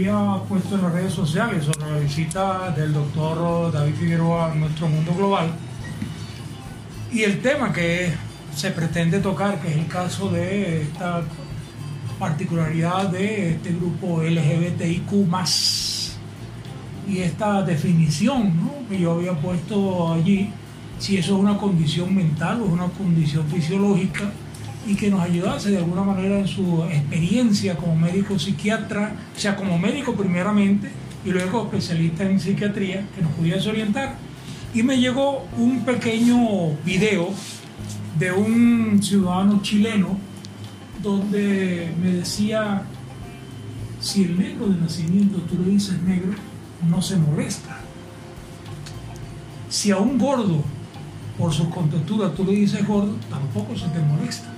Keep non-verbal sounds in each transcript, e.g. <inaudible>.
había puesto en las redes sociales sobre la visita del doctor David Figueroa a nuestro mundo global. Y el tema que se pretende tocar, que es el caso de esta particularidad de este grupo LGBTIQ y esta definición que yo había puesto allí, si eso es una condición mental o es una condición fisiológica y que nos ayudase de alguna manera en su experiencia como médico psiquiatra, o sea, como médico primeramente y luego especialista en psiquiatría, que nos pudiese orientar. Y me llegó un pequeño video de un ciudadano chileno donde me decía, si el negro de nacimiento tú le dices negro, no se molesta. Si a un gordo, por su contextura, tú le dices gordo, tampoco se te molesta.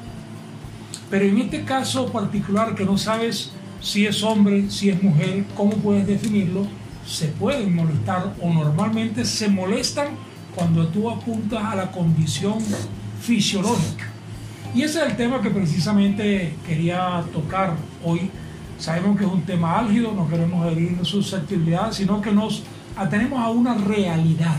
Pero en este caso particular que no sabes si es hombre, si es mujer, cómo puedes definirlo, se pueden molestar o normalmente se molestan cuando tú apuntas a la condición fisiológica. Y ese es el tema que precisamente quería tocar hoy. Sabemos que es un tema álgido, no queremos herir susceptibilidad, sino que nos atenemos a una realidad,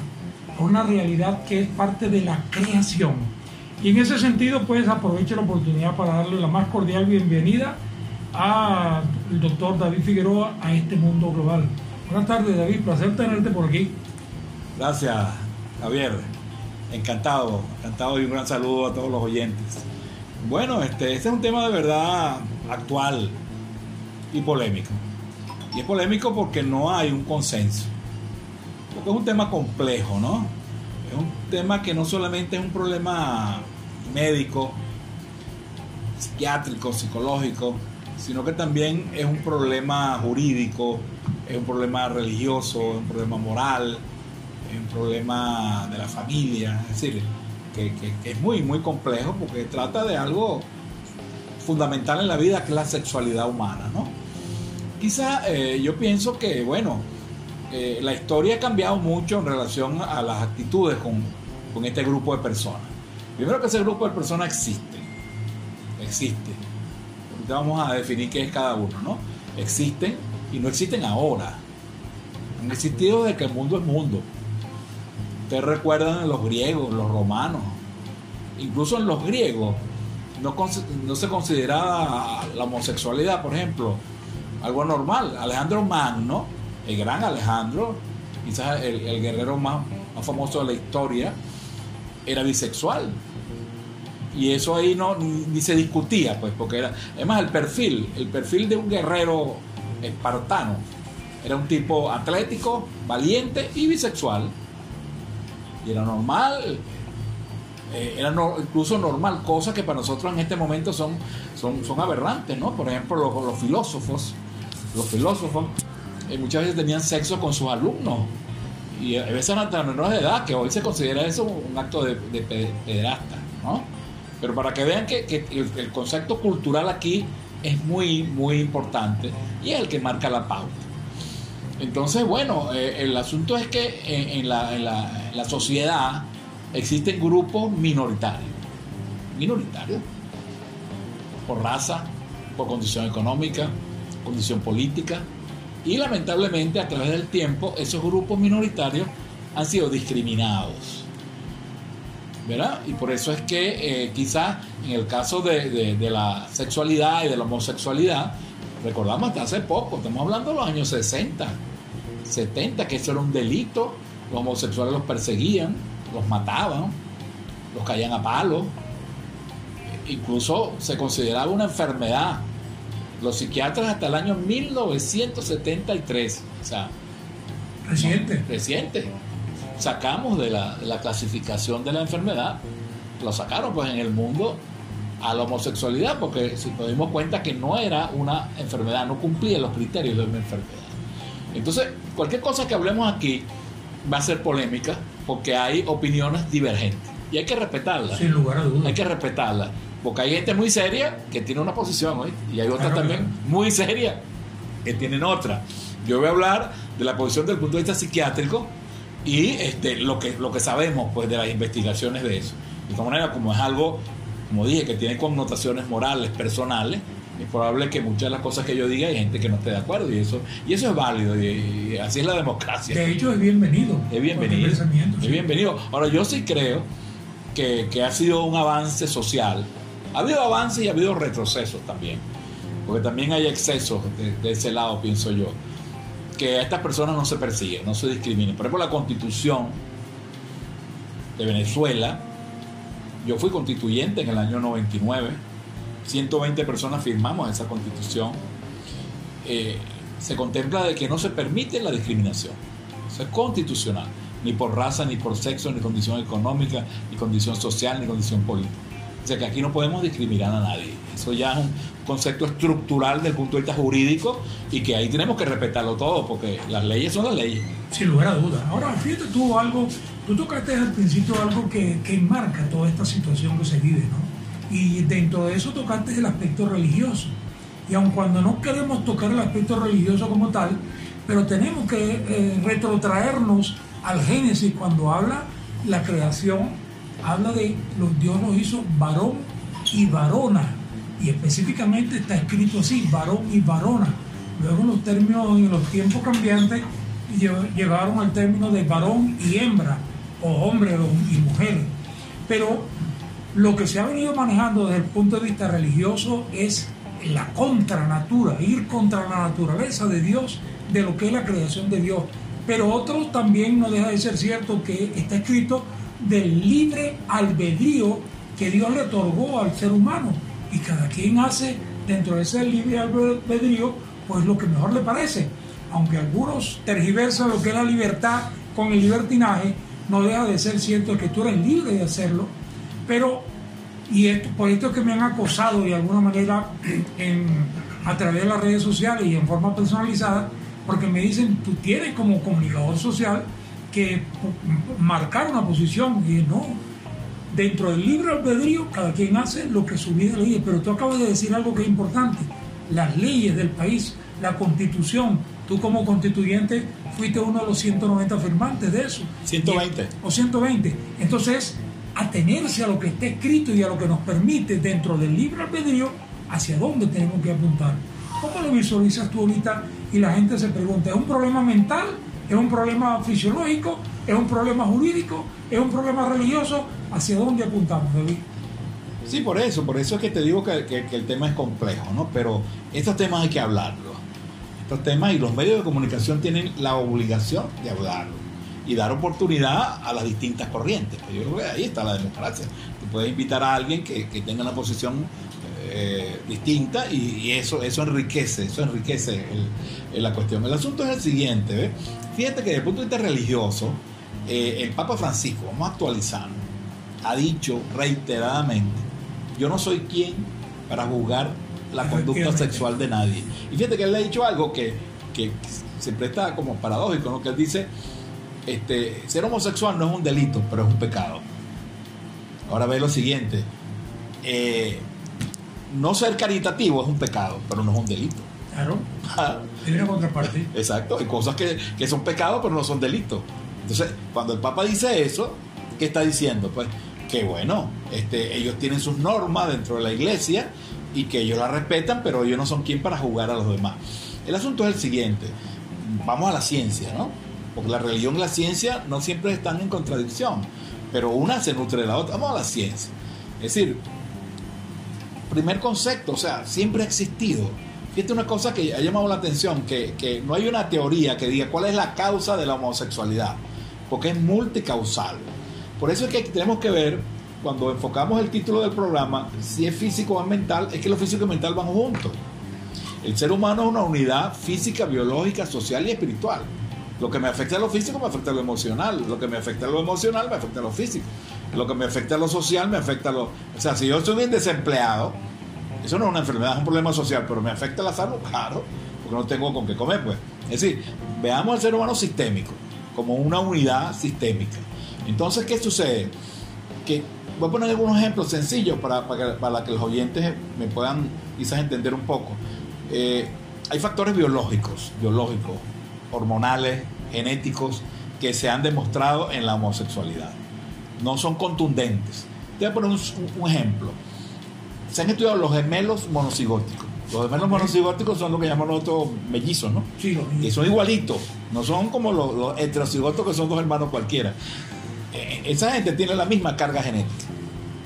a una realidad que es parte de la creación y en ese sentido, pues aprovecho la oportunidad para darle la más cordial bienvenida al doctor David Figueroa a este mundo global. Buenas tardes, David, placer tenerte por aquí. Gracias, Javier. Encantado, encantado y un gran saludo a todos los oyentes. Bueno, este, este es un tema de verdad actual y polémico. Y es polémico porque no hay un consenso. Porque es un tema complejo, ¿no? Es un tema que no solamente es un problema médico, psiquiátrico, psicológico, sino que también es un problema jurídico, es un problema religioso, es un problema moral, es un problema de la familia, es decir, que, es muy, muy complejo porque trata de algo fundamental en la vida que es la sexualidad humana, ¿no? Quizá eh, yo pienso que, bueno, eh, la historia ha cambiado mucho en relación a las actitudes con, con este grupo de personas. Primero que ese grupo de personas existe. Existe. Ahorita vamos a definir qué es cada uno, ¿no? Existen y no existen ahora. Han existido desde que el mundo es mundo. Ustedes recuerdan los griegos, los romanos. Incluso en los griegos no, se consideraba la homosexualidad, por ejemplo, algo normal. Alejandro Magno, el gran Alejandro, quizás el, guerrero más famoso de la historia, era bisexual. Y eso ahí no ni, se discutía, pues, porque era. Además, el perfil, el perfil de un guerrero espartano, era un tipo atlético, valiente y bisexual. Y era normal, eh, era incluso normal, cosas que para nosotros en este momento son, son, son aberrantes, ¿no? Por ejemplo, los, los filósofos, los filósofos eh, muchas veces tenían sexo con sus alumnos y a veces hasta menores de edad, que hoy se considera eso un acto de, de pederasta, ¿no? Pero para que vean que, el, concepto cultural aquí es muy, muy importante y es el que marca la pauta. Entonces, bueno, eh, el asunto es que en, la, en, la, en, la, sociedad existen grupos minoritarios. Minoritarios. Por raza, por condición económica, condición política, y lamentablemente a través del tiempo esos grupos minoritarios han sido discriminados. ¿verdad? Y por eso es que eh, quizás en el caso de, la sexualidad y de la homosexualidad, recordamos hasta hace poco, estamos hablando de los años 60, 70, que eso era un delito, los homosexuales los perseguían, los mataban, los caían a palos, incluso se consideraba una enfermedad los psiquiatras hasta el año 1973, o sea, reciente. reciente, sacamos de la, clasificación de la enfermedad, lo sacaron pues en el mundo a la homosexualidad, porque si nos dimos cuenta que no era una enfermedad, no cumplía los criterios de una enfermedad. Entonces, cualquier cosa que hablemos aquí va a ser polémica, porque hay opiniones divergentes. Y hay que respetarlas. Sin lugar a dudas. Hay que respetarlas. Porque hay gente muy seria que tiene una posición, ¿oí? y hay otra también muy seria que tienen otra. Yo voy a hablar de la posición desde el punto de vista psiquiátrico y este, lo, que, lo que sabemos pues, de las investigaciones de eso. De esta manera, como es algo, como dije, que tiene connotaciones morales, personales, es probable que muchas de las cosas que yo diga hay gente que no esté de acuerdo y eso y eso es válido y, así es la democracia. De hecho es bienvenido. Es bienvenido. Es bienvenido. Ahora yo sí creo que, que, ha sido un avance social. Ha habido avances y ha habido retrocesos también. Porque también hay excesos de, ese lado, pienso yo. Que a estas personas no se persiguen, no se discriminen. Por ejemplo, la constitución de Venezuela, yo fui constituyente en el año 99 120 personas firmamos esa constitución, eh, se contempla de que no se permite la discriminación. Eso es constitucional, ni por raza, ni por sexo, ni condición económica, ni condición social, ni condición política. O sea que aquí no podemos discriminar a nadie. Eso ya es un concepto estructural desde el punto de vista jurídico y que ahí tenemos que respetarlo todo porque las leyes son las leyes. Sin lugar a dudas. Ahora, fíjate tú algo, tú tocaste al principio algo que, que enmarca toda esta situación que se vive, ¿no? y dentro de eso tocaste el aspecto religioso. Y aun cuando no queremos tocar el aspecto religioso como tal, pero tenemos que eh, retrotraernos al Génesis cuando habla la creación, habla de los Dios los hizo varón y varona. Y específicamente está escrito así, varón y varona. Luego los términos en los tiempos cambiantes llegaron al término de varón y hembra, o hombre y mujer. Pero lo que se ha venido manejando desde el punto de vista religioso es la contranatura, ir contra la naturaleza de Dios, de lo que es la creación de Dios. Pero otro también no deja de ser cierto que está escrito del libre albedrío que Dios le otorgó al ser humano. Y cada quien hace dentro de ese libre albedrío, pues lo que mejor le parece. Aunque algunos tergiversan lo que es la libertad con el libertinaje, no deja de ser cierto que tú eres libre de hacerlo pero, y por esto es que me han acosado de alguna manera <clears throat> a través de las redes sociales y en forma personalizada, porque me dicen, tú tienes como comunicador social que marcar una posición. Y no, dentro del libre albedrío, cada quien hace lo que su vida le dice. Pero tú acabas de decir algo que es importante: las leyes del país, la constitución. Tú, como constituyente, fuiste uno de los 190 firmantes de eso. 120. o 120. Entonces, atenerse a lo que está escrito y a lo que nos permite dentro del libre albedrío hacia dónde tenemos que apuntar. ¿Cómo lo visualizas tú ahorita? Y la gente se pregunta, ¿es un problema mental? ¿Es un problema fisiológico? ¿Es un problema jurídico? ¿Es un problema religioso? ¿Hacia dónde apuntamos, David? Sí, por eso, por eso es que te digo que, que el tema es complejo, ¿no? Pero estos temas hay que hablarlos. Estos temas y los medios de comunicación tienen la obligación de hablarlos y dar oportunidad a las distintas corrientes. Yo creo que ahí está la democracia. Tú puedes invitar a alguien que, tenga una posición eh, distinta y, eso, eso enriquece, eso enriquece la cuestión. El asunto es el siguiente, fíjate que desde el punto de vista religioso, eh, el Papa Francisco, vamos a actualizar, ha dicho reiteradamente, yo no soy quien para juzgar la conducta sexual de nadie. Y fíjate que él le ha dicho algo que, que siempre está como paradójico, ¿no? que él dice, este, ser homosexual no es un delito, pero es un pecado. Ahora ve lo siguiente. Eh, no ser caritativo es un pecado, pero no es un delito. Claro. <laughs> Tiene una contraparte. Exacto. Hay cosas que, que, son pecados, pero no son delitos. Entonces, cuando el Papa dice eso, ¿qué está diciendo? Pues que bueno, este, ellos tienen sus normas dentro de la iglesia y que ellos la respetan, pero ellos no son quien para jugar a los demás. El asunto es el siguiente. Vamos a la ciencia, ¿no? porque la religión y la ciencia no siempre están en contradicción, pero una se nutre de la otra. Vamos a la ciencia. Es decir, primer concepto, o sea, siempre ha existido. Fíjate una cosa que ha llamado la atención, que, que no hay una teoría que diga cuál es la causa de la homosexualidad, porque es multicausal. Por eso es que tenemos que ver, cuando enfocamos el título del programa, si es físico o mental, es que lo físico y mental van juntos. El ser humano es una unidad física, biológica, social y espiritual. Lo que me afecta a lo físico me afecta a lo emocional. Lo que me afecta a lo emocional me afecta a lo físico. Lo que me afecta a lo social me afecta a lo... O sea, si yo estoy bien desempleado, eso no es una enfermedad, es un problema social, pero me afecta a la salud, claro, porque no tengo con qué comer, pues. Es decir, veamos al ser humano sistémico, como una unidad sistémica. Entonces, ¿qué sucede? Que voy a poner algunos ejemplos sencillos para, para, que, los oyentes me puedan quizás entender un poco. Eh, hay factores biológicos, biológicos, hormonales, genéticos que se han demostrado en la homosexualidad. No son contundentes. Te voy a poner un, ejemplo. Se han estudiado los gemelos monocigóticos. Los gemelos monocigóticos son lo que llamamos nosotros mellizos, ¿no? Sí, los Y son igualitos, no son como los, los heterocigotos que son dos hermanos cualquiera. Eh, esa gente tiene la misma carga genética,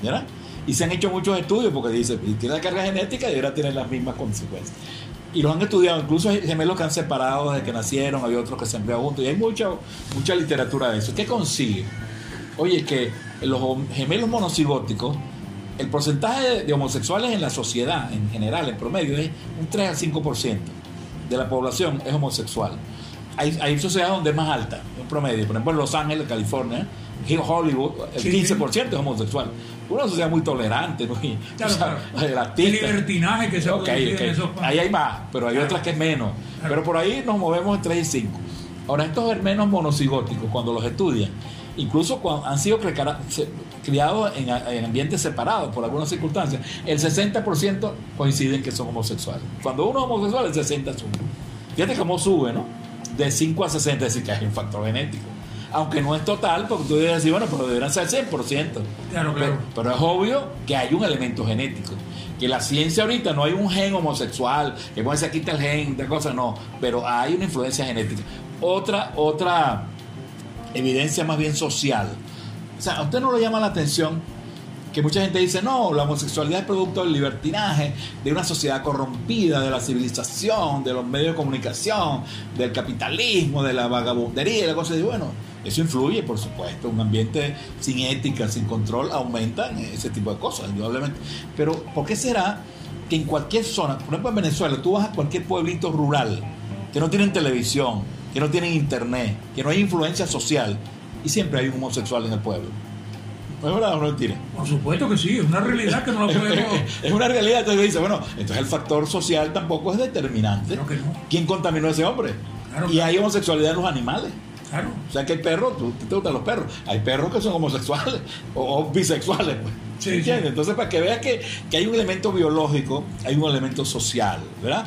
¿verdad? Y se han hecho muchos estudios porque dice, tiene la carga genética, deberá tener las mismas consecuencias. Y los han estudiado, incluso hay gemelos que han separado desde que nacieron, había otros que se han juntos, y hay mucha, mucha literatura de eso. ¿Qué consigue? Oye, que los gemelos monocigóticos, el porcentaje de, homosexuales en la sociedad en general, en promedio, es un 3 al 5% de la población es homosexual. Hay, hay sociedades donde es más alta, en promedio. Por ejemplo, en Los Ángeles, California, en Hollywood, el Sí, 15% es homosexual. Una sociedad muy tolerante, muy Claro, o sea, claro. El libertinaje que se ha Ok, producido ok. en esos Ahí hay más, pero hay Claro. otras que es menos. Pero por ahí nos movemos en 3 y 5. Ahora, estos hermanos monocigóticos, cuando los estudian, incluso cuando han sido criados en, en ambientes separados por algunas circunstancias, el 60% coinciden que son homosexuales. Cuando uno es homosexual, el 60% sube. Fíjate cómo sube, ¿no? De 5 a 60, es decir, que hay un factor genético. Aunque no es total, porque tú debes decir, bueno, pero deberían ser 100%. Claro, claro. Pero, pero es obvio que hay un elemento genético. Que la ciencia ahorita no hay un gen homosexual, que puede ser quita el gen, de cosas, no. Pero hay una influencia genética. Otra, otra evidencia más bien social. O sea, a usted no le llama la atención que mucha gente dice, no, la homosexualidad es producto del libertinaje, de una sociedad corrompida, de la civilización, de los medios de comunicación, del capitalismo, de la vagabundería, y la cosa. Y bueno, eso influye, por supuesto. Un ambiente sin ética, sin control, aumenta ese tipo de cosas, indudablemente. Pero, ¿por qué será que en cualquier zona, por ejemplo en Venezuela, tú vas a cualquier pueblito rural, que no tienen televisión, que no tienen internet, que no hay influencia social, y siempre hay un homosexual en el pueblo? ¿No es verdad o no mentira? Por supuesto que sí, es una realidad que no la podemos. <laughs> es una realidad. Entonces dice, bueno, entonces el factor social tampoco es determinante. Creo que no. ¿Quién contaminó a ese hombre? Claro, y claro. hay homosexualidad en los animales. Claro. O sea que hay perros, tú te gustan los perros, hay perros que son homosexuales o, o bisexuales. Pues. Sí, ¿Entiendes? sí. Entonces, para que veas que, que hay un elemento biológico, hay un elemento social, ¿verdad?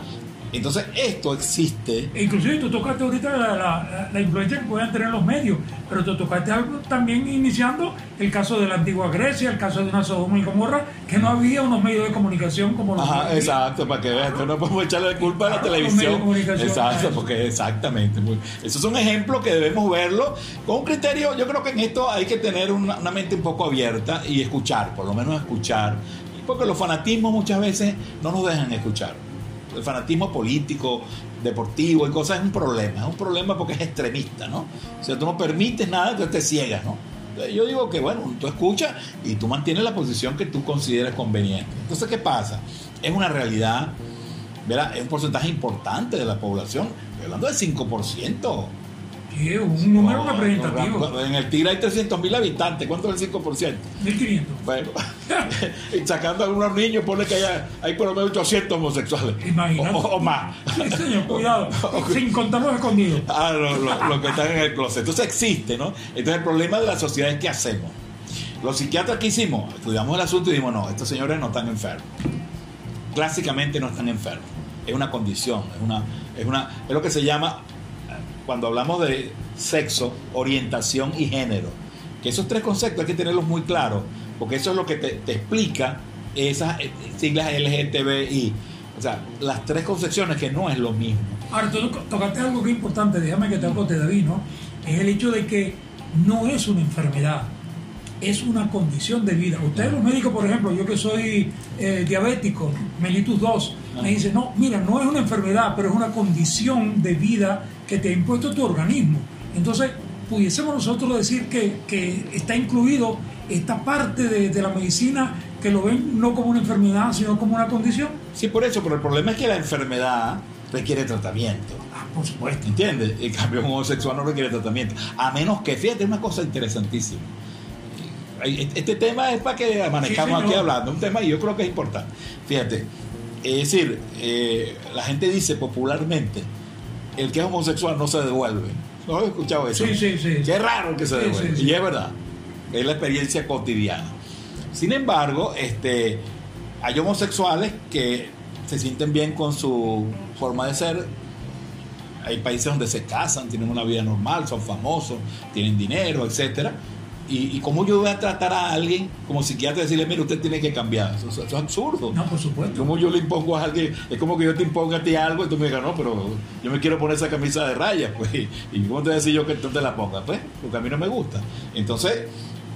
Entonces, esto existe. E inclusive tú tocaste ahorita la, la- la influencia que puedan tener los medios, pero tú tocaste algo también iniciando el caso de la antigua Grecia, el caso de una Sodoma y Gomorra, que no había unos medios de comunicación como los Ajá, exacto, para que veas, no podemos echarle culpa a la medios televisión. de comunicación, Exacto, porque exactamente. Esos son ejemplos que debemos verlo con un criterio. Yo creo que en esto hay que tener una, una mente un poco abierta y escuchar, por lo menos escuchar. Porque los fanatismos muchas veces no nos dejan escuchar. El fanatismo político, deportivo y cosas es un problema. Es un problema porque es extremista, ¿no? O sea, tú no permites nada, entonces te ciegas, ¿no? Yo digo que, bueno, tú escuchas y tú mantienes la posición que tú consideres conveniente. Entonces, ¿qué pasa? Es una realidad, ¿verdad? Es un porcentaje importante de la población. Estoy hablando del 5%. Un número No, representativo. no, En el Tigre hay 300 mil habitantes. ¿Cuánto es el 5%? 1500. Bueno, <laughs> <laughs> y sacando a algunos niños, pone que hay, hay por lo menos 800 homosexuales. Imagínate. O, o más. <laughs> Sí, señor, cuidado. Sin contar los escondidos. Ah, lo, lo- lo que están en el closet. Entonces existe, ¿no? Entonces el problema de la sociedad es qué hacemos. Los psiquiatras que hicimos, estudiamos el asunto y dijimos, no, estos señores no están enfermos. Clásicamente no están enfermos. Es una condición, es una, es una, es lo que se llama, cuando hablamos de sexo, orientación y género. Que esos tres conceptos hay que tenerlos muy claros, porque eso es lo que te, te explica esas eh, siglas LGTBI. O sea, las tres concepciones que no es lo mismo. Ahora, tú tocaste algo que es importante, déjame que te acote, David, ¿no? Es el hecho de que no es una enfermedad, es una condición de vida. Ustedes los médicos, por ejemplo, yo que soy eh, diabético, mellitus 2, me dicen, no, mira, no es una enfermedad, pero es una condición de vida que te ha impuesto tu organismo. Entonces, pudiésemos nosotros decir que, que está incluido esta parte de, de la medicina que lo ven no como una enfermedad, sino como una condición. Sí, por eso, pero el problema es que la enfermedad requiere tratamiento. Ah, por supuesto. ¿Entiendes? En cambio, homosexual no requiere tratamiento. A menos que, fíjate, una cosa interesantísima. Ay, Este tema es para que amanezcamos Sí, aquí hablando, un tema y yo creo que es importante. Fíjate, es decir, eh, la gente dice popularmente, el que es homosexual no se devuelve. ¿No he escuchado eso? Sí, sí, sí. Qué raro que se devuelve. sí, sí. Y es verdad, es la experiencia cotidiana. Sin embargo, este, hay homosexuales que se sienten bien con su forma de ser. Hay países donde se casan, tienen una vida normal, son famosos, tienen dinero, etcétera, Y, y cómo yo voy a tratar a alguien como psiquiatra y decirle, mire, usted tiene que cambiar. Eso, eso es absurdo. No, por supuesto. ¿Cómo yo le impongo a alguien? Es como que yo te imponga a ti algo y tú me digas, no, pero yo me quiero poner esa camisa de rayas, <laughs> pues. ¿Y cómo te voy a decir yo que tú te la pongas? Pues, porque a mí no me gusta. Entonces,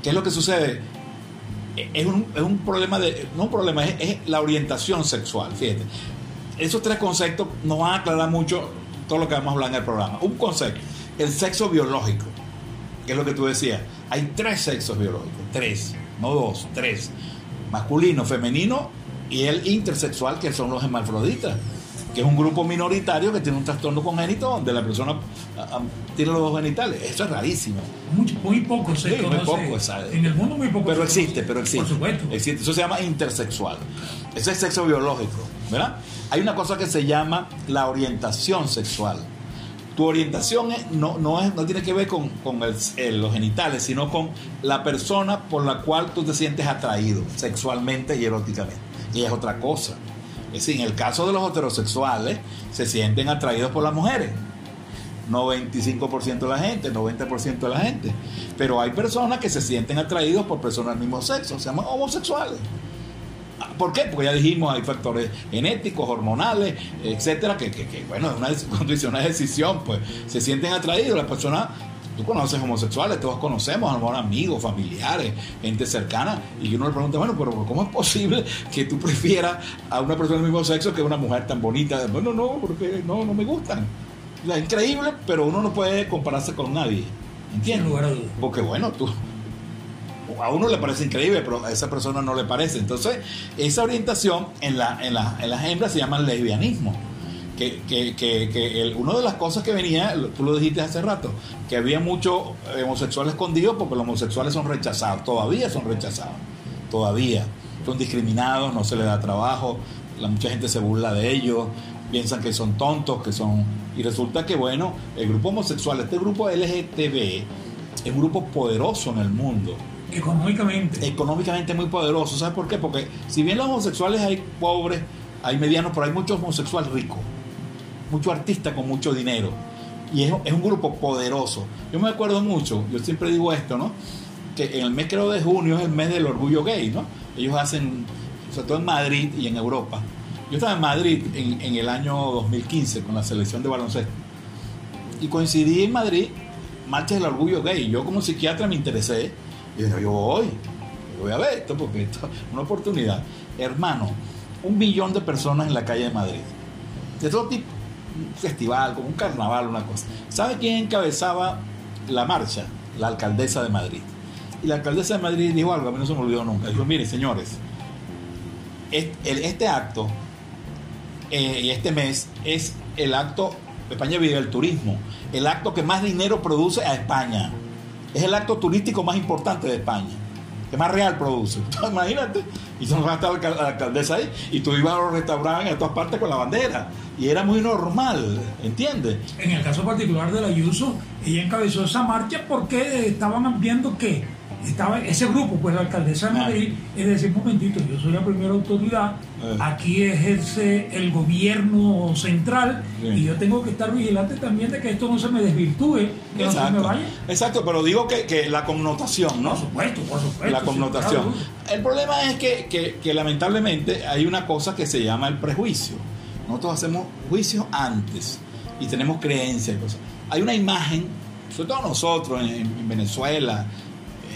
¿qué es lo que sucede? Es un, es un problema de. No un problema, es, es la orientación sexual. Fíjate. Esos tres conceptos nos van a aclarar mucho todo lo que vamos a hablar en el programa. Un concepto, el sexo biológico, que es lo que tú decías. Hay tres sexos biológicos, tres, no dos, tres. Masculino, femenino y el intersexual, que son los hermafroditas, que es un grupo minoritario que tiene un trastorno congénito donde la persona tiene los dos genitales. Eso es rarísimo. Muy, muy poco se Sí, muy poco. En el mundo muy poco. Pero se existe, conoce. pero existe. Por supuesto. Existe. Eso se llama intersexual. Ese es sexo biológico, ¿verdad? Hay una cosa que se llama la orientación sexual. Tu orientación no, tiene que ver con, los genitales, sino con la persona por la cual tú te sientes atraído sexualmente y eróticamente. Y es otra cosa. Es decir, en el caso de los heterosexuales, se sienten atraídos por las mujeres. 95% de la gente, 90% de la gente. Pero hay personas que se sienten atraídos por personas del mismo sexo, se llaman homosexuales. ¿Por qué? Porque ya dijimos, hay factores genéticos, hormonales, etcétera, que, que, que, bueno, es una <laughs> cuando dice una decisión, pues se sienten atraídos. Las personas, tú conoces homosexuales, todos conocemos, a lo mejor amigos, familiares, gente cercana, y uno le pregunta, bueno, pero ¿cómo es posible que tú prefieras a una persona del mismo sexo que a una mujer tan bonita? Bueno, no, porque no, no me gustan. O sea, Es increíble, pero uno no puede compararse con nadie. ¿Entiendes? Porque bueno, tú a uno le parece increíble, pero a esa persona no le parece. Entonces, esa orientación en, la, en, la- en las hembras se llama lesbianismo. Que, que, que, que el- una de las cosas que venía, tú lo dijiste hace rato, que había muchos eh, homosexuales escondidos porque los homosexuales son rechazados, todavía son rechazados, todavía. Son discriminados, no se les da trabajo, mucha gente se burla de ellos, piensan que son tontos, que son... Y resulta que, bueno, el grupo homosexual, este grupo LGTB, es un grupo poderoso en el mundo Económicamente. económicamente muy poderoso. ¿Sabes por qué? Porque si bien los homosexuales hay pobres, hay medianos, pero hay muchos homosexuales ricos, muchos artistas con mucho dinero. Y es, un grupo poderoso. Yo me acuerdo mucho, yo siempre digo esto, ¿no? Que en el mes creo de junio es el mes del orgullo gay, ¿no? Ellos hacen, sobre todo en Madrid y en Europa. Yo estaba en Madrid en, en el año 2015 con la selección de baloncesto. Y coincidí en Madrid, marcha del orgullo gay. Yo como psiquiatra me interesé. Y dije, yo voy, yo voy a ver esto porque esto es una oportunidad. Hermano, un millón de personas en la calle de Madrid. De todo tipo. Un festival, como un carnaval, una cosa. ¿Sabe quién encabezaba la marcha? La alcaldesa de Madrid. Y la alcaldesa de Madrid dijo algo, a mí no se me olvidó nunca. Dijo, mire, señores, este, este acto eh, y este mes es el acto, España vive el turismo, el acto que más dinero produce a España. Es el acto turístico más importante de España, que más real produce. <laughs> Imagínate, y son hasta la, alcal- la alcaldesa ahí, y tú ibas a los restaurantes en todas partes con la bandera, y era muy normal, ¿entiendes? En el caso particular de la Ayuso, ella encabezó esa marcha porque estaban viendo que estaba ese grupo, pues la alcaldesa de Ah. Madrid, es decir, un momentito, yo soy la primera autoridad, aquí ejerce el gobierno central y yo tengo que estar vigilante también de que esto no se me desvirtúe, que no se me Exacto, vaya. exacto, pero digo que, que la connotación, ¿no? Por supuesto, por supuesto. la connotación. El problema es que, que- que lamentablemente hay una cosa que se llama el prejuicio. Nosotros hacemos juicios antes y tenemos creencias y cosas. Hay una imagen, sobre todo nosotros en, en Venezuela,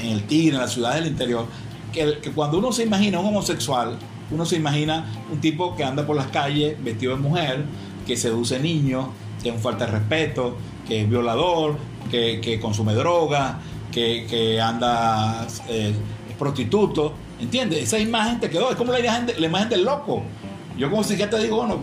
en el Tigre, en las ciudades del interior, que, que cuando uno se imagina un homosexual, uno se imagina un tipo que anda por las calles vestido de mujer, que seduce niños, que es un falta de respeto, que es violador, que, que consume droga, que, que anda eh, es prostituto, ¿entiendes? Esa imagen te quedó, es como la imagen, la imagen del loco. Yo como psiquiatra digo, bueno,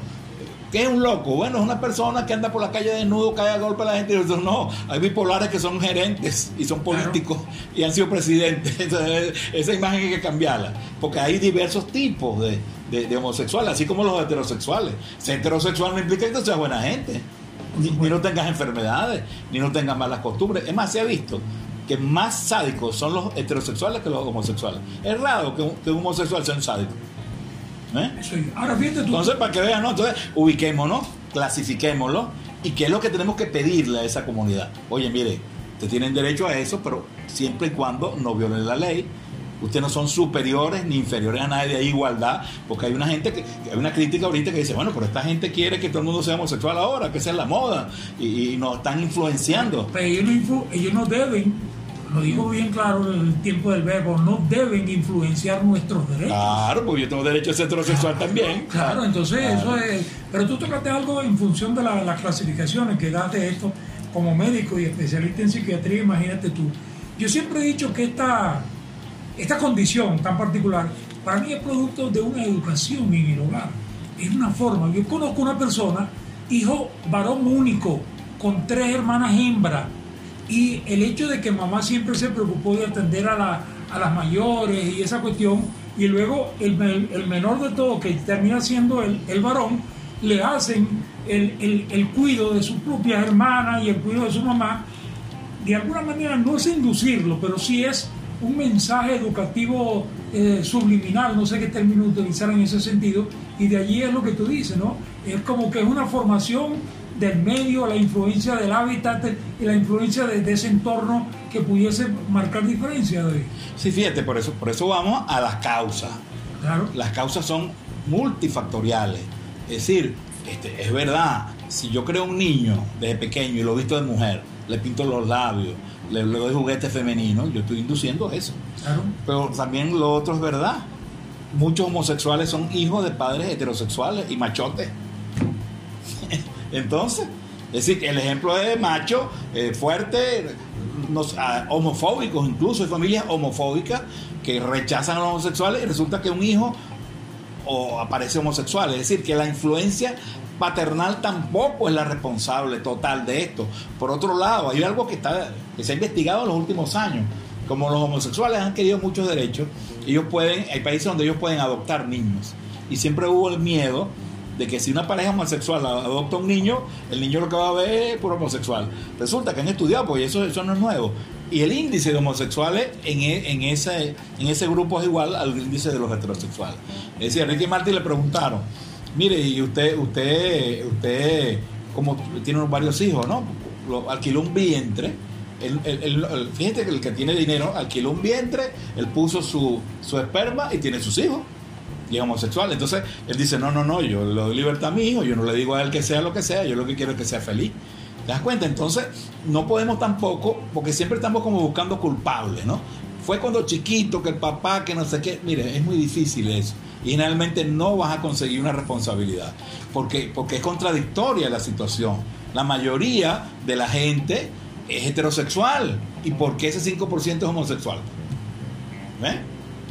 ¿qué es un loco? Bueno, es una persona que anda por la calle desnudo, cae a golpe a la gente. Y yo, no, hay bipolares que son gerentes y son Claro. políticos y han sido presidentes. <laughs> Entonces, esa imagen hay que cambiarla, porque hay diversos tipos de, de- de homosexuales, así como los heterosexuales. Ser heterosexual no implica que tú seas buena gente, ni, ni no tengas enfermedades, ni no tengas malas costumbres. Es más, se ha visto que más sádicos son los heterosexuales que los homosexuales. Es raro que un, que un homosexual sea un sádico. ¿Eh? Eso es. Ahora fíjate tú. Entonces, para que vean, ¿no? Entonces, ubiquémonos, clasifiquémoslo y qué es lo que tenemos que pedirle a esa comunidad. Oye, mire, Ustedes tienen derecho a eso, pero siempre y cuando no violen la ley. Ustedes no son superiores ni inferiores a nadie, hay igualdad, porque hay una gente que, hay una crítica ahorita que dice, bueno, pero esta gente quiere que todo el mundo sea homosexual ahora, que sea la moda, y, nos están influenciando. Pero ellos no, ellos no deben lo digo bien claro en el tiempo del verbo, no deben influenciar nuestros derechos. Claro, porque yo tengo derecho a ser heterosexual también. <laughs> Claro, entonces eso es. Pero tú tocaste algo en función de las clasificaciones que das de esto como médico y especialista en psiquiatría, imagínate tú. Yo siempre he dicho que esta, esta condición tan particular, para mí es producto de una educación en el hogar. Es una forma. Yo conozco una persona, hijo varón único, con tres hermanas hembras y el hecho de que mamá siempre se preocupó de atender a, las mayores y esa cuestión, y luego el, menor de todo, que termina siendo el, el varón, le hacen el, el, cuido de sus propias hermanas y el cuidado de su mamá, de alguna manera no es inducirlo, pero sí es un mensaje educativo eh, subliminal, no sé qué término utilizar en ese sentido, y de allí es lo que tú dices, ¿no? Es como que es una formación del medio, la influencia del hábitat y la influencia de, ese entorno que pudiese marcar diferencia. De... Sí, fíjate, por eso, por eso vamos a las causas. Claro. Las causas son multifactoriales. Es decir, este, es verdad, si yo creo un niño desde pequeño y lo he visto de mujer, le pinto los labios, le, doy juguete femenino, yo estoy induciendo eso. Claro. Pero también lo otro es verdad. Muchos homosexuales son hijos de padres heterosexuales y machotes. <laughs> Entonces, es decir, el ejemplo de macho eh, fuerte, ah, homofóbicos, incluso hay familias homofóbicas que rechazan a los homosexuales y resulta que un hijo o aparece homosexual. Es decir, que la influencia paternal tampoco es la responsable total de esto. Por otro lado, hay algo que, está, que se ha investigado en los últimos años. Como los homosexuales han querido muchos derechos, ellos pueden, hay países donde ellos pueden adoptar niños. Y siempre hubo el miedo de que si una pareja homosexual adopta un niño, el niño lo que va a ver es por homosexual. Resulta que han estudiado, pues eso, eso no es nuevo. Y el índice de homosexuales en, e, en, ese, en ese grupo es igual al índice de los heterosexuales. Es decir, a Ricky Martin le preguntaron, mire, y usted, usted, usted, como tiene varios hijos, ¿no? Alquiló un vientre. El, el, fíjate que el que tiene dinero alquiló un vientre, él puso su, su esperma y tiene sus hijos y homosexual. Entonces él dice, no, no, no, yo le doy libertad a mi hijo, yo no le digo a él que sea lo que sea, yo lo que quiero es que sea feliz. ¿Te das cuenta? Entonces no podemos tampoco, porque siempre estamos como buscando culpables, ¿no? Fue cuando chiquito que el papá, que no sé qué, mire, es muy difícil eso. Y generalmente no vas a conseguir una responsabilidad, porque, porque es contradictoria la situación. La mayoría de la gente es heterosexual. ¿Y por qué ese 5% es homosexual?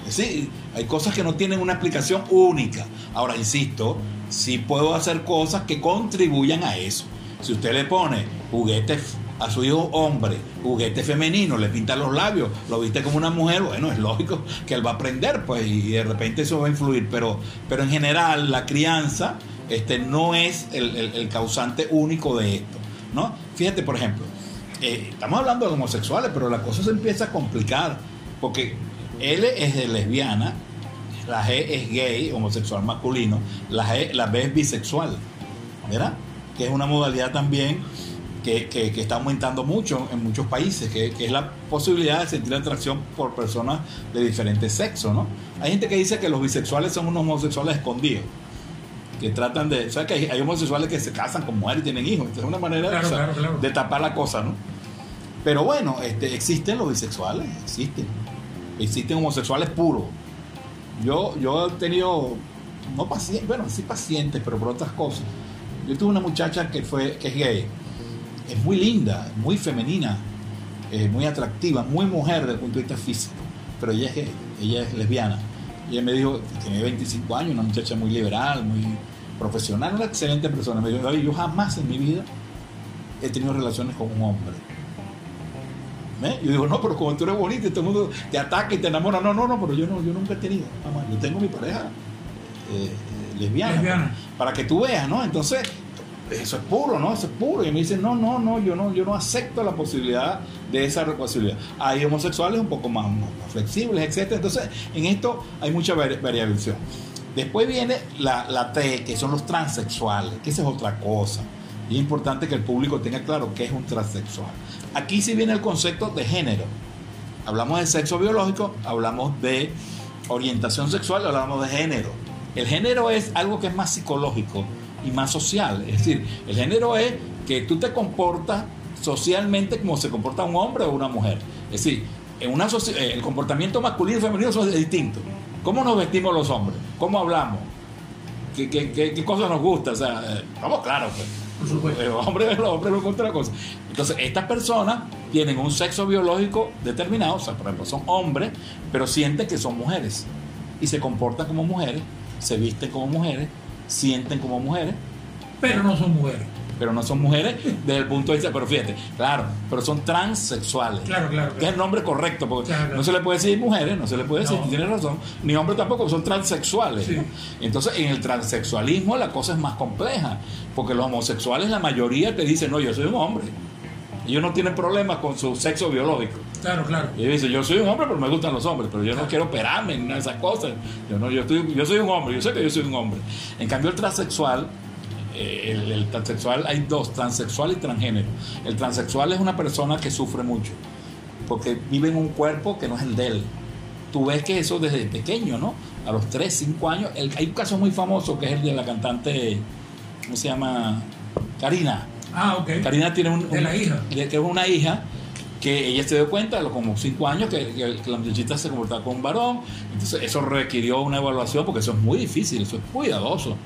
Sí, hay cosas que no tienen una explicación única. Ahora, insisto, sí puedo hacer cosas que contribuyan a eso. Si usted le pone juguete a su hijo hombre, juguete femenino, le pinta los labios, lo viste como una mujer, bueno, es lógico que él va a aprender, pues, y de repente eso va a influir. Pero, pero en general, la crianza este, no es el, causante único de esto. ¿no? Fíjate, por ejemplo, eh, estamos hablando de homosexuales, pero la cosa se empieza a complicar, porque L es de lesbiana, la G es gay, homosexual masculino, la, G, la B es bisexual, ¿verdad? Que es una modalidad también que, está aumentando mucho en muchos países, que, es la posibilidad de sentir atracción por personas de diferentes sexos, ¿no? Hay gente que dice que los bisexuales son unos homosexuales escondidos, que tratan de... Sea, que hay, homosexuales que se casan con mujeres y tienen hijos, es una manera de tapar la cosa, ¿no? Pero bueno, este, existen los bisexuales, existen existen homosexuales puros. Yo, yo he tenido, no pacientes, bueno, sí pacientes, pero por otras cosas. Yo tuve una muchacha que, fue, que es gay, es muy linda, muy femenina, muy atractiva, muy mujer desde el punto de vista físico, pero ella es gay, ella es lesbiana. Y ella me dijo, tiene 25 años, una muchacha muy liberal, muy profesional, una excelente persona. Me dijo, yo jamás en mi vida he tenido relaciones con un hombre ¿Eh? Yo digo, no, pero como tú eres bonita y todo el mundo te ataca y te enamora. No, no, no, pero yo no, yo nunca he tenido. Yo tengo mi pareja eh, eh, lesbiana. Para que tú veas, ¿no? Entonces, eso es puro, ¿no? Eso es puro. Y me dicen, no, no, no, yo no, yo no acepto la posibilidad de esa posibilidad. Hay homosexuales un poco más, flexibles, etc. Entonces, en esto hay mucha variación. Después viene la, la T, que son los transexuales, que esa es otra cosa. Es importante que el público tenga claro qué es un transexual. Aquí sí viene el concepto de género. Hablamos de sexo biológico, hablamos de orientación sexual, hablamos de género. El género es algo que es más psicológico y más social. Es decir, el género es que tú te comportas socialmente como se comporta un hombre o una mujer. Es decir, eh, el comportamiento masculino y femenino es distinto. ¿Cómo nos vestimos los hombres? ¿Cómo hablamos? ¿Qué, qué, cosas nos gusta? O sea, eh, vamos claro, pues. Por supuesto. Los hombres, los hombres otra cosa. Entonces, estas personas tienen un sexo biológico determinado, o sea, por ejemplo, son hombres, pero sienten que son mujeres. Y se comportan como mujeres, se visten como mujeres, sienten como mujeres. Pero no son mujeres pero no son mujeres <laughs> desde el punto de vista, pero fíjate, claro, pero son transexuales. Claro, claro. Que es el nombre correcto, porque no se le puede decir mujeres, no se le puede decir, tiene razón, ni hombres tampoco, son transexuales. Entonces, en el transexualismo la cosa es más compleja, porque los homosexuales, la mayoría te dicen, no, yo soy un hombre. Ellos no tienen problemas con su sexo biológico. Claro, claro. Y dicen, yo soy un hombre, pero me gustan los hombres, pero yo no quiero operarme en esas cosas. Yo, no, yo, estoy, yo soy un hombre, yo sé que yo soy un hombre. En cambio, el transexual eh, el, transexual, hay dos, transexual y transgénero. El transexual es una persona que sufre mucho, porque vive en un cuerpo que no es el de él. Tú ves que eso desde pequeño, ¿no? A los 3, 5 años. hay un caso muy famoso que es el de la cantante, ¿cómo se llama? Karina. Ah, ok. Karina tiene un, de la hija. Que es una hija que ella se dio cuenta a los como 5 años que, la muchachita se comportaba con un varón. Entonces eso requirió una evaluación porque eso es muy difícil, eso es cuidadoso.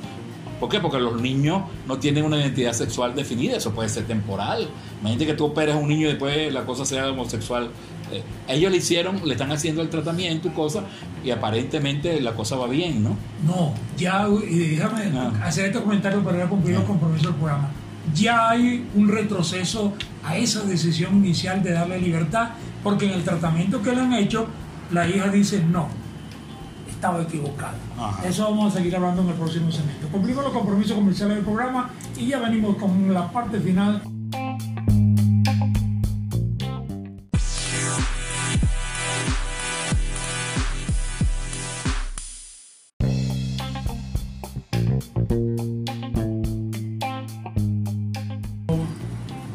¿Por qué? Porque los niños no tienen una identidad sexual definida, eso puede ser temporal. Imagínate que tú operes a un niño y después la cosa sea homosexual. Eh, ellos le hicieron, le están haciendo el tratamiento y cosas, y aparentemente la cosa va bien, ¿no? No, ya, y déjame ah. hacer este comentario para haber cumplido el compromiso del programa. Ya hay un retroceso a esa decisión inicial de darle libertad, porque en el tratamiento que le han hecho, la hija dice no estaba equivocado. Eso vamos a seguir hablando en el próximo semestre. Cumplimos los compromisos comerciales del programa y ya venimos con la parte final.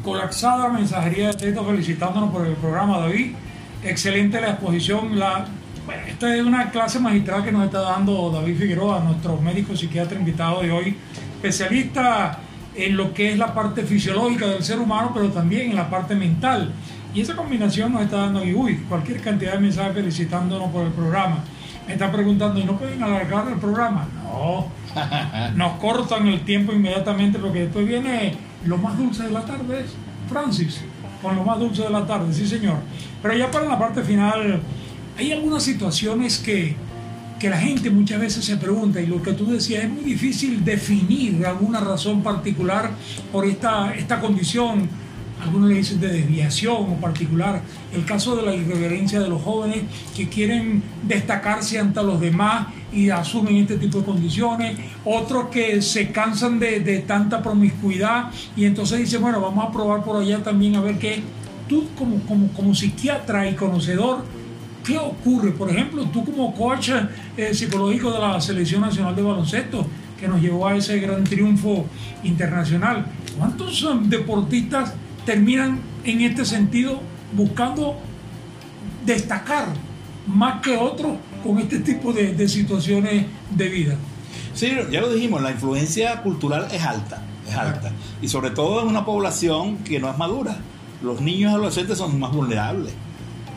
colapsada mensajería de texto felicitándonos por el programa David. Excelente la exposición, la esta es una clase magistral que nos está dando David Figueroa, nuestro médico psiquiatra invitado de hoy, especialista en lo que es la parte fisiológica del ser humano, pero también en la parte mental. Y esa combinación nos está dando, uy, cualquier cantidad de mensajes felicitándonos por el programa. Me están preguntando, ¿y no pueden alargar el programa? No, <laughs> nos cortan el tiempo inmediatamente porque después viene lo más dulce de la tarde, Francis, con lo más dulce de la tarde, sí señor. Pero ya para la parte final hay algunas situaciones que, la gente muchas veces se pregunta, y lo que tú decías, es muy difícil definir alguna razón particular por esta, esta condición, algunos le dicen de desviación o particular, el caso de la irreverencia de los jóvenes que quieren destacarse ante los demás y asumen este tipo de condiciones, otros que se cansan de, tanta promiscuidad y entonces dicen, bueno, vamos a probar por allá también a ver qué, tú como, como, como psiquiatra y conocedor, ¿Qué ocurre? Por ejemplo, tú como coach eh, psicológico de la Selección Nacional de Baloncesto, que nos llevó a ese gran triunfo internacional, ¿cuántos eh, deportistas terminan en este sentido buscando destacar más que otros con este tipo de, de situaciones de vida? Sí, ya lo dijimos, la influencia cultural es alta, es alta. Y sobre todo en una población que no es madura. Los niños adolescentes son más vulnerables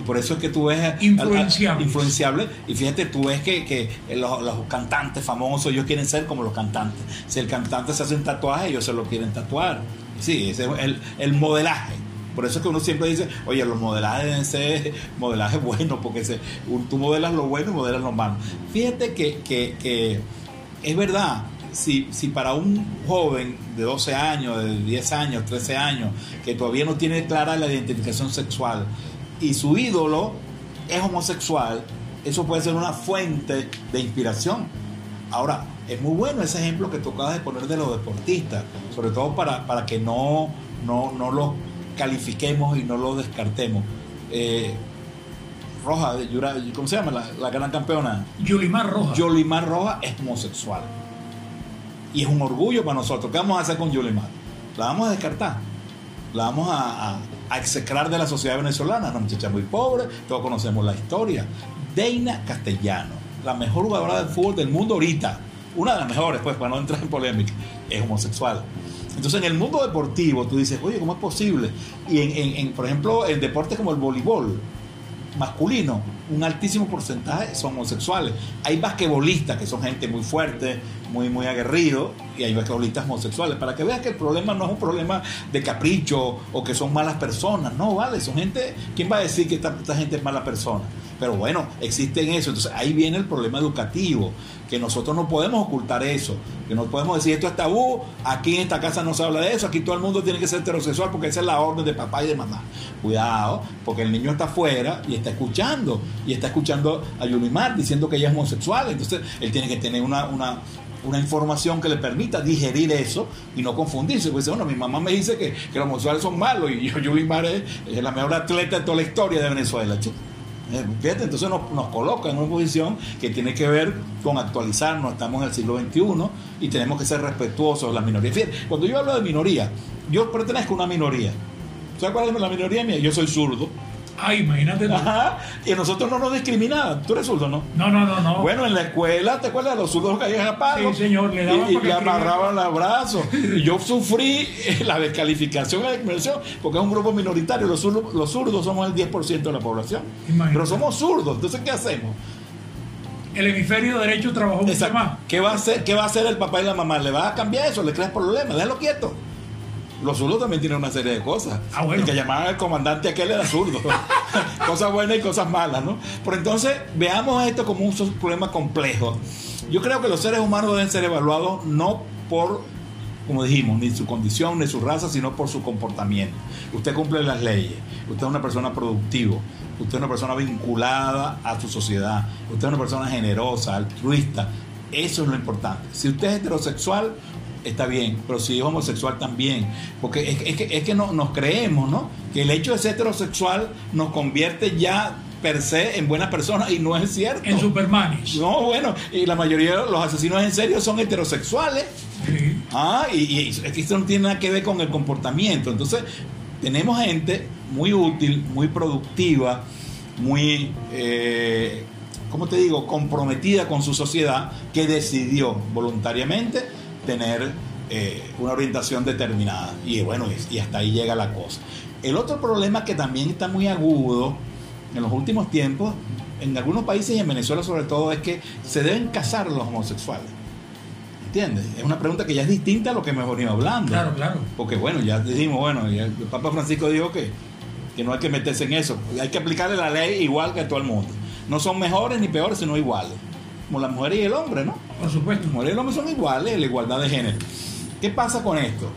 por eso es que tú ves influenciable. Y fíjate, tú ves que, los, cantantes famosos, ellos quieren ser como los cantantes. Si el cantante se hace un tatuaje, ellos se lo quieren tatuar. Sí, ese es el, modelaje. Por eso es que uno siempre dice, oye, los modelajes deben ser modelajes buenos, porque se, tú modelas lo bueno y modelas lo malo. Fíjate que, que, es verdad, si, si, para un joven de 12 años, de 10 años, 13 años, que todavía no tiene clara la identificación sexual, y su ídolo es homosexual, eso puede ser una fuente de inspiración. Ahora, es muy bueno ese ejemplo que tú acabas de poner de los deportistas, sobre todo para, para que no, no, no los califiquemos y no los descartemos. Eh, Roja, ¿cómo se llama? La, gran campeona. Yolimar Roja. Yolimar Roja es homosexual. Y es un orgullo para nosotros. ¿Qué vamos a hacer con Yolimar? la vamos a descartar. La vamos a, a, a execrar de la sociedad venezolana. Una muchacha muy pobre, todos conocemos la historia. Deina Castellano, la mejor jugadora de fútbol del mundo ahorita. Una de las mejores, pues, para no entrar en polémica. Es homosexual. Entonces, en el mundo deportivo, tú dices, oye, ¿cómo es posible? Y en, en, en por ejemplo, en deportes como el voleibol, masculino, un altísimo porcentaje son homosexuales. Hay basquetbolistas que son gente muy fuerte, muy, muy aguerrido, y hay basquetbolistas homosexuales. Para que veas que el problema no es un problema de capricho o que son malas personas. No, vale, son gente. ¿Quién va a decir que esta, esta gente es mala persona? Pero bueno, existen eso. Entonces ahí viene el problema educativo, que nosotros no podemos ocultar eso, que no podemos decir esto es tabú, aquí en esta casa no se habla de eso, aquí todo el mundo tiene que ser heterosexual porque esa es la orden de papá y de mamá. Cuidado, porque el niño está afuera y está escuchando, y está escuchando a Yulimar diciendo que ella es homosexual, entonces él tiene que tener una, una, una información que le permita digerir eso y no confundirse. Pues bueno, mi mamá me dice que, que los homosexuales son malos y yo, Yulimar es, la mejor atleta de toda la historia de Venezuela, chico. Eh, Fíjate, entonces nos, nos, coloca en una posición que tiene que ver con actualizarnos, estamos en el siglo XXI y tenemos que ser respetuosos de las minorías. Fíjate, cuando yo hablo de minoría, yo pertenezco a una minoría. ¿Sabes cuál es la minoría mía? Yo soy zurdo. Ah, imagínate. Tú. Ajá, y nosotros no nos discriminaban. ¿Tú eres zurdo, no? No, no, no, no. Bueno, en la escuela, ¿te acuerdas? Los zurdos caían a palo. Sí, señor, le daban Y, y le amarraban los brazos. Y <laughs> yo sufrí la descalificación la discriminación porque es un grupo minoritario. Los zurdos, los zurdos somos el 10% de la población. Imagínate. Pero somos zurdos. Entonces, ¿qué hacemos? El hemisferio derecho trabajó mucho más. ¿Qué va, a hacer, ¿Qué va a hacer el papá y la mamá? ¿Le va a cambiar eso? ¿Le creas problemas? Déjalo quieto. Los zurdos también tienen una serie de cosas. Ah, bueno. El que llamaban al comandante aquel era zurdo. <laughs> <laughs> cosas buenas y cosas malas, ¿no? Pero entonces, veamos esto como un problema complejo. Yo creo que los seres humanos deben ser evaluados no por, como dijimos, ni su condición, ni su raza, sino por su comportamiento. Usted cumple las leyes, usted es una persona productiva, usted es una persona vinculada a su sociedad, usted es una persona generosa, altruista. Eso es lo importante. Si usted es heterosexual, está bien, pero si es homosexual también. Porque es, es que, es que no, nos creemos, ¿no? Que el hecho de ser heterosexual nos convierte ya per se en buenas personas y no es cierto. En Supermanis. No, bueno, y la mayoría de los asesinos en serio son heterosexuales. Sí. Ah, y, y esto no tiene nada que ver con el comportamiento. Entonces, tenemos gente muy útil, muy productiva, muy, eh, ¿cómo te digo?, comprometida con su sociedad, que decidió voluntariamente tener eh, una orientación determinada. Y bueno, y hasta ahí llega la cosa. El otro problema que también está muy agudo en los últimos tiempos, en algunos países y en Venezuela sobre todo, es que se deben casar los homosexuales. ¿Entiendes? Es una pregunta que ya es distinta a lo que hemos venido hablando. Claro, claro. Porque bueno, ya dijimos, bueno, ya el Papa Francisco dijo que, que no hay que meterse en eso. Hay que aplicarle la ley igual que a todo el mundo. No son mejores ni peores, sino iguales. Como las mujeres y el hombre, ¿no? Por supuesto. Las mujeres y el hombre son iguales, la igualdad de género. ¿Qué pasa con esto?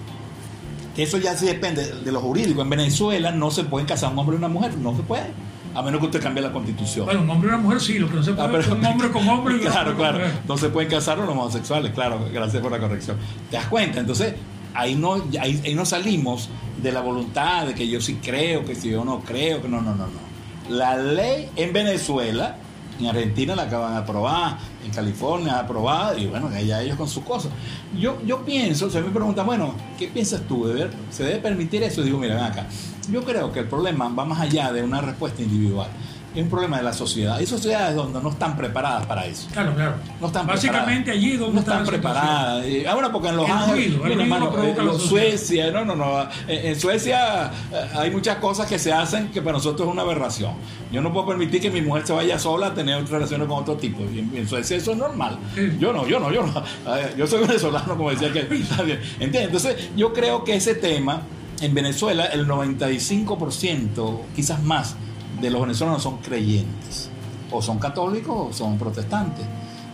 Que eso ya sí depende de lo jurídico. En Venezuela no se pueden casar un hombre y una mujer, no se puede. A menos que usted cambie la constitución. Bueno, un hombre y una mujer sí, lo que no se puede Ah, pero- es un hombre con hombre y <laughs> claro, claro. mujer. No se pueden casar los homosexuales, claro. Gracias por la corrección. ¿Te das cuenta? Entonces, ahí no, ahí, ahí no salimos de la voluntad de que yo sí creo, que si yo no creo, que no, no, no, no. La ley en Venezuela, en Argentina la acaban de aprobar, en California aprobada, y bueno, allá ellos con sus cosas. Yo, yo pienso, se me pregunta, bueno, ¿qué piensas tú? ¿De ver- ¿Se debe permitir eso? Digo, mira, ven acá. Yo creo que el problema va más allá de una respuesta individual. Es un problema de la sociedad. Hay sociedades donde no están preparadas para eso. Claro, claro. No están Básicamente allí donde no está están situación. preparadas. Eh, Ahora porque en Los El Ángeles, eh. Suecia, no, no, no. En, en Suecia eh, hay muchas cosas que se hacen que para nosotros es una aberración. Yo no puedo permitir que mi mujer se vaya sola a tener otras relaciones con otro tipo. Y en, Suecia eso es normal. Sí. Yo no, yo no, yo no. Eh, Yo soy <laughs> venezolano, como decía que. está bien. ¿Entiendes? Entonces, yo creo que ese tema en Venezuela, el 95%, quizás más, de los venezolanos son creyentes. O son católicos o son protestantes.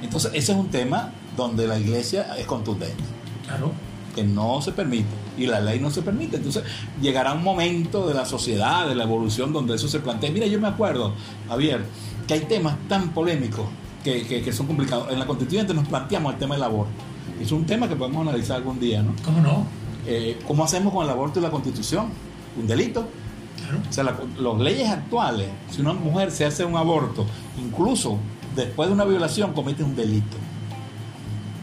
Entonces, ese es un tema donde la iglesia es contundente, Claro. que no se permite y la ley no se permite. Entonces, llegará un momento de la sociedad, de la evolución, donde eso se plantea. Mira, yo me acuerdo, Javier, que hay temas tan polémicos que, que- que son complicados. En la constituyente nos planteamos el tema del aborto. Es un tema que podemos analizar algún día, ¿no? ¿Cómo no? Eh, ¿Cómo hacemos con el aborto y la constitución? Un delito. Claro. O sea, la- las leyes actuales, si una mujer se hace un aborto, incluso después de una violación, comete un delito.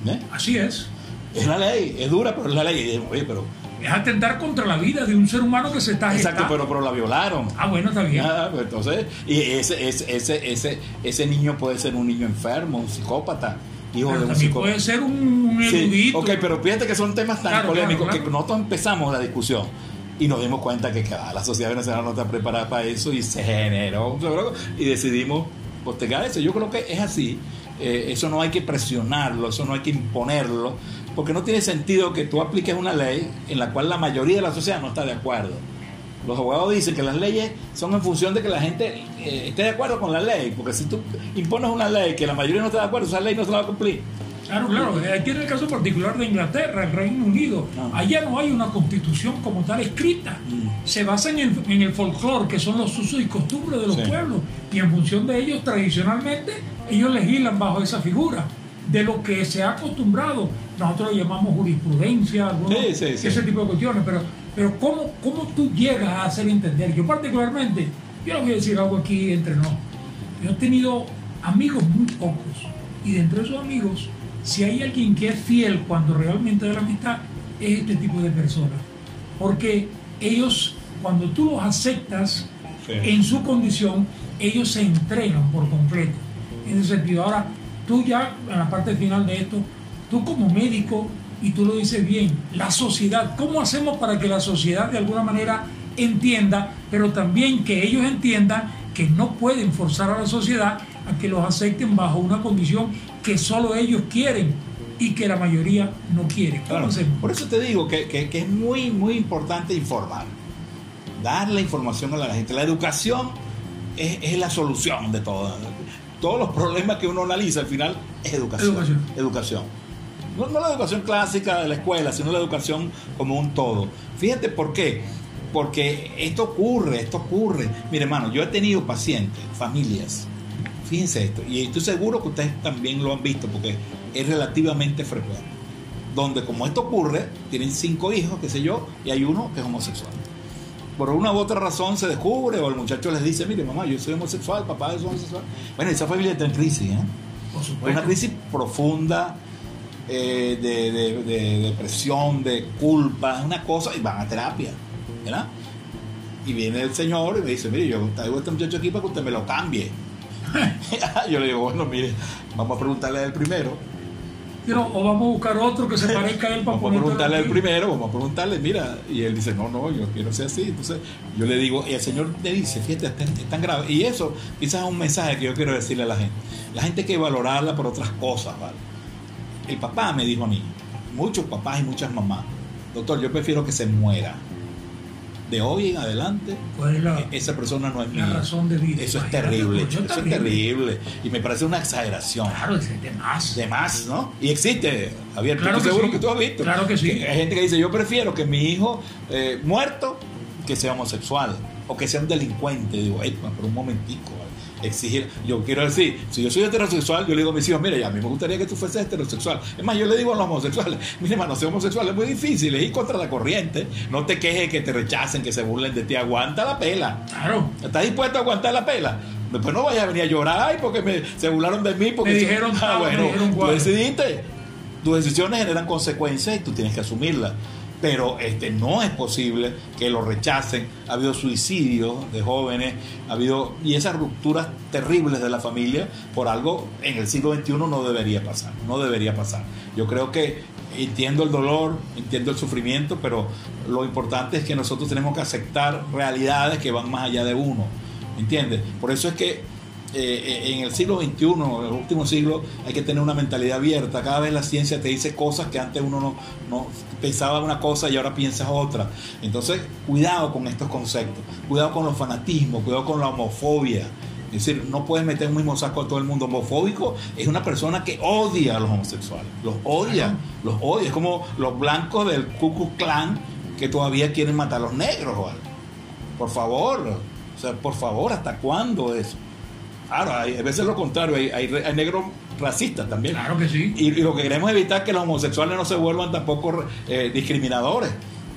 ¿Eh? Así es. Es la ley, es dura, pero es la ley. Oye, pero es atentar contra la vida de un ser humano que se está Exacto, pero, pero la violaron. Ah, bueno, está bien. Ah, pues entonces, y ese, ese, ese, ese, ese niño puede ser un niño enfermo, un psicópata. Hijo pero de un psicópata. puede ser un, un Sí, erudito. ok, pero fíjate que son temas tan Claro, polémicos claro, claro. que nosotros empezamos la discusión y nos dimos cuenta que cada la sociedad venezolana no está preparada para eso y se generó y decidimos postergar eso. Yo creo que es así. Eh, eso no hay que presionarlo, eso no hay que imponerlo, porque no tiene sentido que tú apliques una ley en la cual la mayoría de la sociedad no está de acuerdo. Los abogados dicen que las leyes son en función de que la gente eh, esté de acuerdo con la ley, porque si tú impones una ley que la mayoría no está de acuerdo, esa ley no se la va a cumplir. Claro, claro. Aquí en el caso particular de Inglaterra, el Reino Unido, Ah. allá no hay una constitución como tal escrita. Mm. Se basa en el, en el folclore, que son los usos y costumbres de los Sí. pueblos. Y en función de ellos, tradicionalmente, ellos legislan bajo esa figura. De lo que se ha acostumbrado, nosotros lo llamamos jurisprudencia, algunos- Sí, sí, ese tipo de cuestiones. Pero, pero ¿cómo, ¿cómo tú llegas a hacer entender? Yo particularmente, yo le voy a decir algo aquí entre nosotros. Yo he tenido amigos muy pocos. Y de entre esos amigos, si hay alguien que es fiel cuando realmente da la amistad, es este tipo de personas. Porque ellos, cuando tú los aceptas Sí. en su condición, ellos se entregan por completo. En ese sentido, ahora tú ya, en la parte final de esto, tú como médico, y tú lo dices bien, la sociedad, ¿cómo hacemos para que la sociedad de alguna manera entienda, pero también que ellos entiendan que no pueden forzar a la sociedad a que los acepten bajo una condición que solo ellos quieren y que la mayoría no quiere? ¿Cómo Claro, hacemos? por eso te digo que, que- que es muy, muy importante informar. Dar la información a la gente. La educación es, es la solución de todo. Todos los problemas que uno analiza al final es educación. Educación. Educación. No, no la educación clásica de la escuela, sino la educación como un todo. Fíjate por qué. Porque esto ocurre, esto ocurre. Mire, hermano, yo he tenido pacientes, familias. Fíjense esto, y estoy seguro que ustedes también lo han visto porque es relativamente frecuente. Donde como esto ocurre, tienen cinco hijos, qué sé yo, y hay uno que es homosexual. Por una u otra razón se descubre o el muchacho les dice, mire mamá, yo soy homosexual, papá es homosexual. Bueno, esa familia está en crisis, ¿eh? Por Es supuesto. una crisis profunda eh, de, de- de depresión, de culpa, es una cosa, y van a terapia, ¿verdad? Y viene el señor y me dice, mire, yo traigo a este muchacho aquí para que usted me lo cambie. <laughs> yo le digo, bueno, mire, vamos a preguntarle a él primero. Pero, o vamos a buscar otro que se <laughs> parezca a él para Vamos a preguntarle al primero, vamos a preguntarle, mira, y él dice, no, no, yo quiero ser así. Entonces yo le digo, y el Señor le dice, fíjate, es tan, es tan grave. Y eso quizás es un mensaje que yo quiero decirle a la gente. La gente hay que valorarla por otras cosas, ¿vale? El papá me dijo a mí, muchos papás y muchas mamás, doctor, yo prefiero que se muera. De hoy en adelante, ¿Cuál es la, e- esa persona no es la mía. razón de vida? Eso es terrible, eso es terrible. Y me parece una exageración. Claro, es de más. De más, ¿no? Y existe, Javier, Claro que seguro sí. que tú has visto. Claro que sí. hay gente que dice, yo prefiero que mi hijo eh, muerto que sea homosexual o que sea un delincuente. Digo, hey, pero un momentico. Exigir, yo quiero decir, si yo soy heterosexual, yo le digo a mis hijos, mira, ya a mí me gustaría que tú fueses heterosexual. Es más, yo le digo a los homosexuales, mira, hermano, ser homosexual es muy difícil, es ir contra la corriente, no te quejes que te rechacen, que se burlen de ti, aguanta la pela. Claro. ¿Estás dispuesto a aguantar la pela? Después no vayas a venir a llorar, ay, porque me, se burlaron de mí. Porque Me yo-". dijeron ah, me bueno, dijeron tú decidiste. Tus decisiones generan consecuencias y tú tienes que asumirlas. Pero este, no es posible que lo rechacen. Ha habido suicidios de jóvenes, ha habido. y esas rupturas terribles de la familia por algo en el siglo XXI no debería pasar. No debería pasar. Yo creo que entiendo el dolor, entiendo el sufrimiento, pero lo importante es que nosotros tenemos que aceptar realidades que van más allá de uno. ¿Entiendes? Por eso es que eh, en el siglo XXI, en el último siglo, hay que tener una mentalidad abierta. Cada vez la ciencia te dice cosas que antes uno no, no pensaba una cosa y ahora piensas otra. Entonces, cuidado con estos conceptos, cuidado con los fanatismos, cuidado con la homofobia. Es decir, no puedes meter un mismo saco a todo el mundo. Homofóbico es una persona que odia a los homosexuales, los odia, los odia. Es como los blancos del Ku Klux Klan que todavía quieren matar a los negros, ¿vale? Por favor, o sea, por favor, ¿hasta cuándo eso? Claro, hay, a veces lo contrario, hay, hay, hay negros racistas también. Claro que sí. Y, y lo que queremos evitar es que los homosexuales no se vuelvan tampoco eh, discriminadores.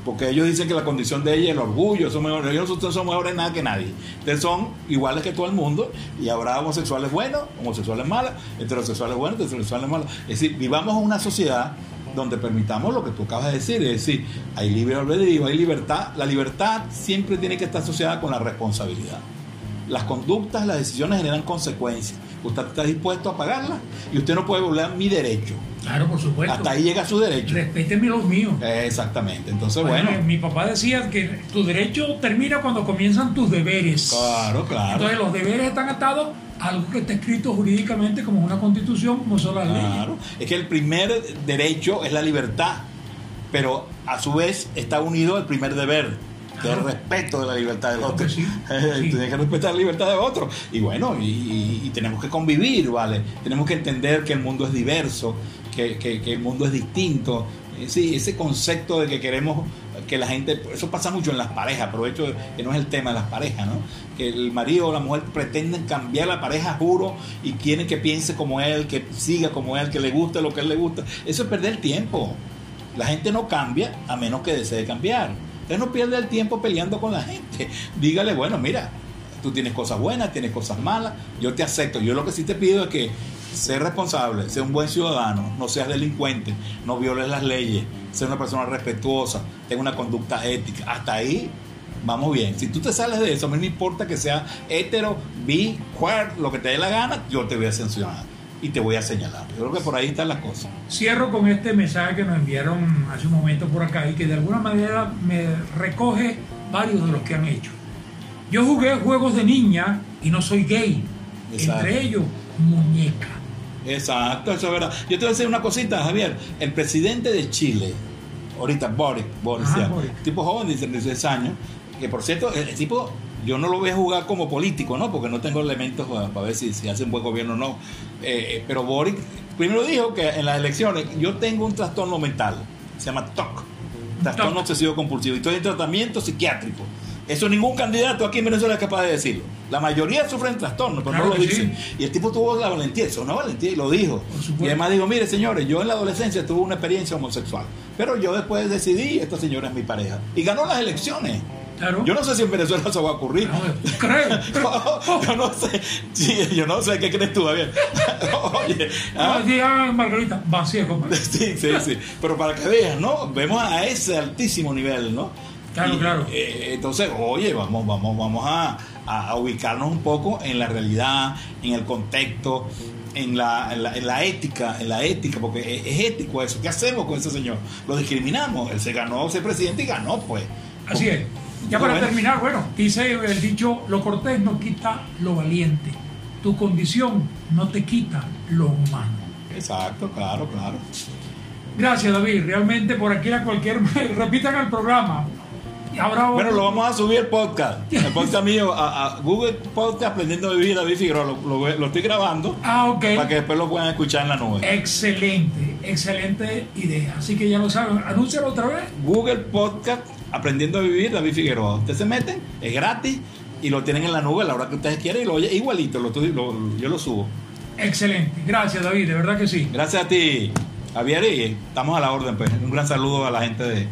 Porque ellos dicen que la condición de ella es el orgullo, son mejores, ellos no son mejores nada que nadie. Ustedes son iguales que todo el mundo y habrá homosexuales buenos, homosexuales malos, heterosexuales buenos, heterosexuales malos. Es decir, vivamos en una sociedad donde permitamos lo que tú acabas de decir, es decir, hay libre albedrío, hay libertad. La libertad siempre tiene que estar asociada con la responsabilidad. Las conductas, las decisiones generan consecuencias. Usted está dispuesto a pagarlas y usted no puede volver a mi derecho. Claro, por supuesto. Hasta ahí llega su derecho. Respéteme los míos. Exactamente. Entonces, Bueno, bueno. mi papá decía que tu derecho termina cuando comienzan tus deberes. Claro, claro. Entonces los deberes están atados a algo que está escrito jurídicamente como una constitución, como son las leyes. Claro. Es que el primer derecho es la libertad, pero a su vez está unido el primer deber, que es el Claro. respeto de la libertad del otro. que sí, <laughs> sí. Tienes que respetar la libertad de otro. Y bueno, y, y- y tenemos que convivir, ¿vale? Tenemos que entender que el mundo es diverso, que, que- que el mundo es distinto. Eh, Sí, ese concepto de que queremos que la gente, eso pasa mucho en las parejas, aprovecho que no es el tema de las parejas, ¿no? Que el marido o la mujer pretenden cambiar la pareja, juro, y quieren que piense como él, que siga como él, que le guste lo que él le gusta. Eso es perder el tiempo. La gente no cambia a menos que desee cambiar. Usted no pierde el tiempo peleando con la gente. <laughs> Dígale, bueno, mira, tú tienes cosas buenas, tienes cosas malas, yo te acepto. Yo lo que sí te pido es que sé responsable, sé un buen ciudadano, no seas delincuente, no violes las leyes, sé una persona respetuosa, tenga una conducta ética. Hasta ahí vamos bien. Si tú te sales de eso, a mí no importa que sea hetero, bi, queer, lo que te dé la gana, yo te voy a sancionar y te voy a señalar. Yo creo que por ahí están las cosas. Cierro con este mensaje que nos enviaron hace un momento por acá y que de alguna manera me recoge varios de los que han hecho. Yo jugué juegos de niña y no soy gay. Exacto. Entre ellos, muñeca. Exacto, eso es verdad. Yo te voy a decir una cosita, Javier. El presidente de Chile, ahorita Boris, Boris, Ajá, ya, Boris. tipo joven de 16 años, que por cierto, el tipo, yo no lo voy a jugar como político, ¿no? Porque no tengo elementos para, ver si, si hace un buen gobierno o no. Eh, eh, pero Boris primero dijo que en las elecciones yo tengo un trastorno mental, se llama TOC, trastorno TOC. obsesivo compulsivo, y estoy en tratamiento psiquiátrico. Eso ningún candidato aquí en Venezuela es capaz de decirlo. La mayoría sufren trastornos, pero Claro no lo dicen. sí. Y el tipo tuvo la valentía, eso no valentía, y lo dijo. Y además dijo, mire señores, yo en la adolescencia tuve una experiencia homosexual, pero yo después decidí, esta señora es mi pareja. Y ganó las elecciones. Claro. Yo no sé si en Venezuela eso va a ocurrir. No, creo. No, <laughs> yo no sé. Sí, yo no sé qué crees tú, Javier. <laughs> Oye, ah, No, Margarita, vacía, compadre. <laughs> Sí, sí, sí. Pero para que veas, ¿no? Vemos a ese altísimo nivel, ¿no? Claro, Y, claro. eh, entonces, oye, vamos, vamos, vamos a, ubicarnos un poco en la realidad, en el contexto, en la, en la, en la ética, en la ética, porque es, es ético eso. ¿Qué hacemos con ese señor? Lo discriminamos. Él se ganó ser presidente y ganó, pues. Así es. Ya para terminar, bueno, dice el dicho, lo cortés no quita lo valiente. Tu condición no te quita lo humano. Exacto, claro, claro. Gracias, David. Realmente por aquí a cualquier... <laughs> Repitan el programa. Habrá Bueno, lo vamos a subir el podcast. El podcast mío a, a Google Podcast Aprendiendo a Vivir David Figueroa. Lo, lo- lo estoy grabando Ah, ok. para que después lo puedan escuchar en la nube. Excelente, excelente idea. Así que ya lo saben. Anúncialo otra vez. Google Podcast Aprendiendo a Vivir David Figueroa. Ustedes se meten, es gratis y lo tienen en la nube a la hora que ustedes quieran y lo oye igualito. Lo, estoy- lo- yo lo subo. Excelente. Gracias, David. De verdad que sí. Gracias a ti, Javier, y estamos a la orden. Pues. Un gran saludo a la gente de,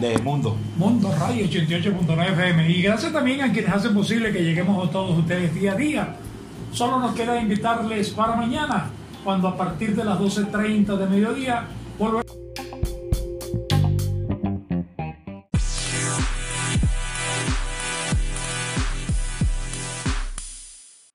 de Mundo. Mundo Radio 88.9 FM. Y gracias también a quienes hacen posible que lleguemos a todos ustedes día a día. Solo nos queda invitarles para mañana, cuando a partir de las 12.30 de mediodía.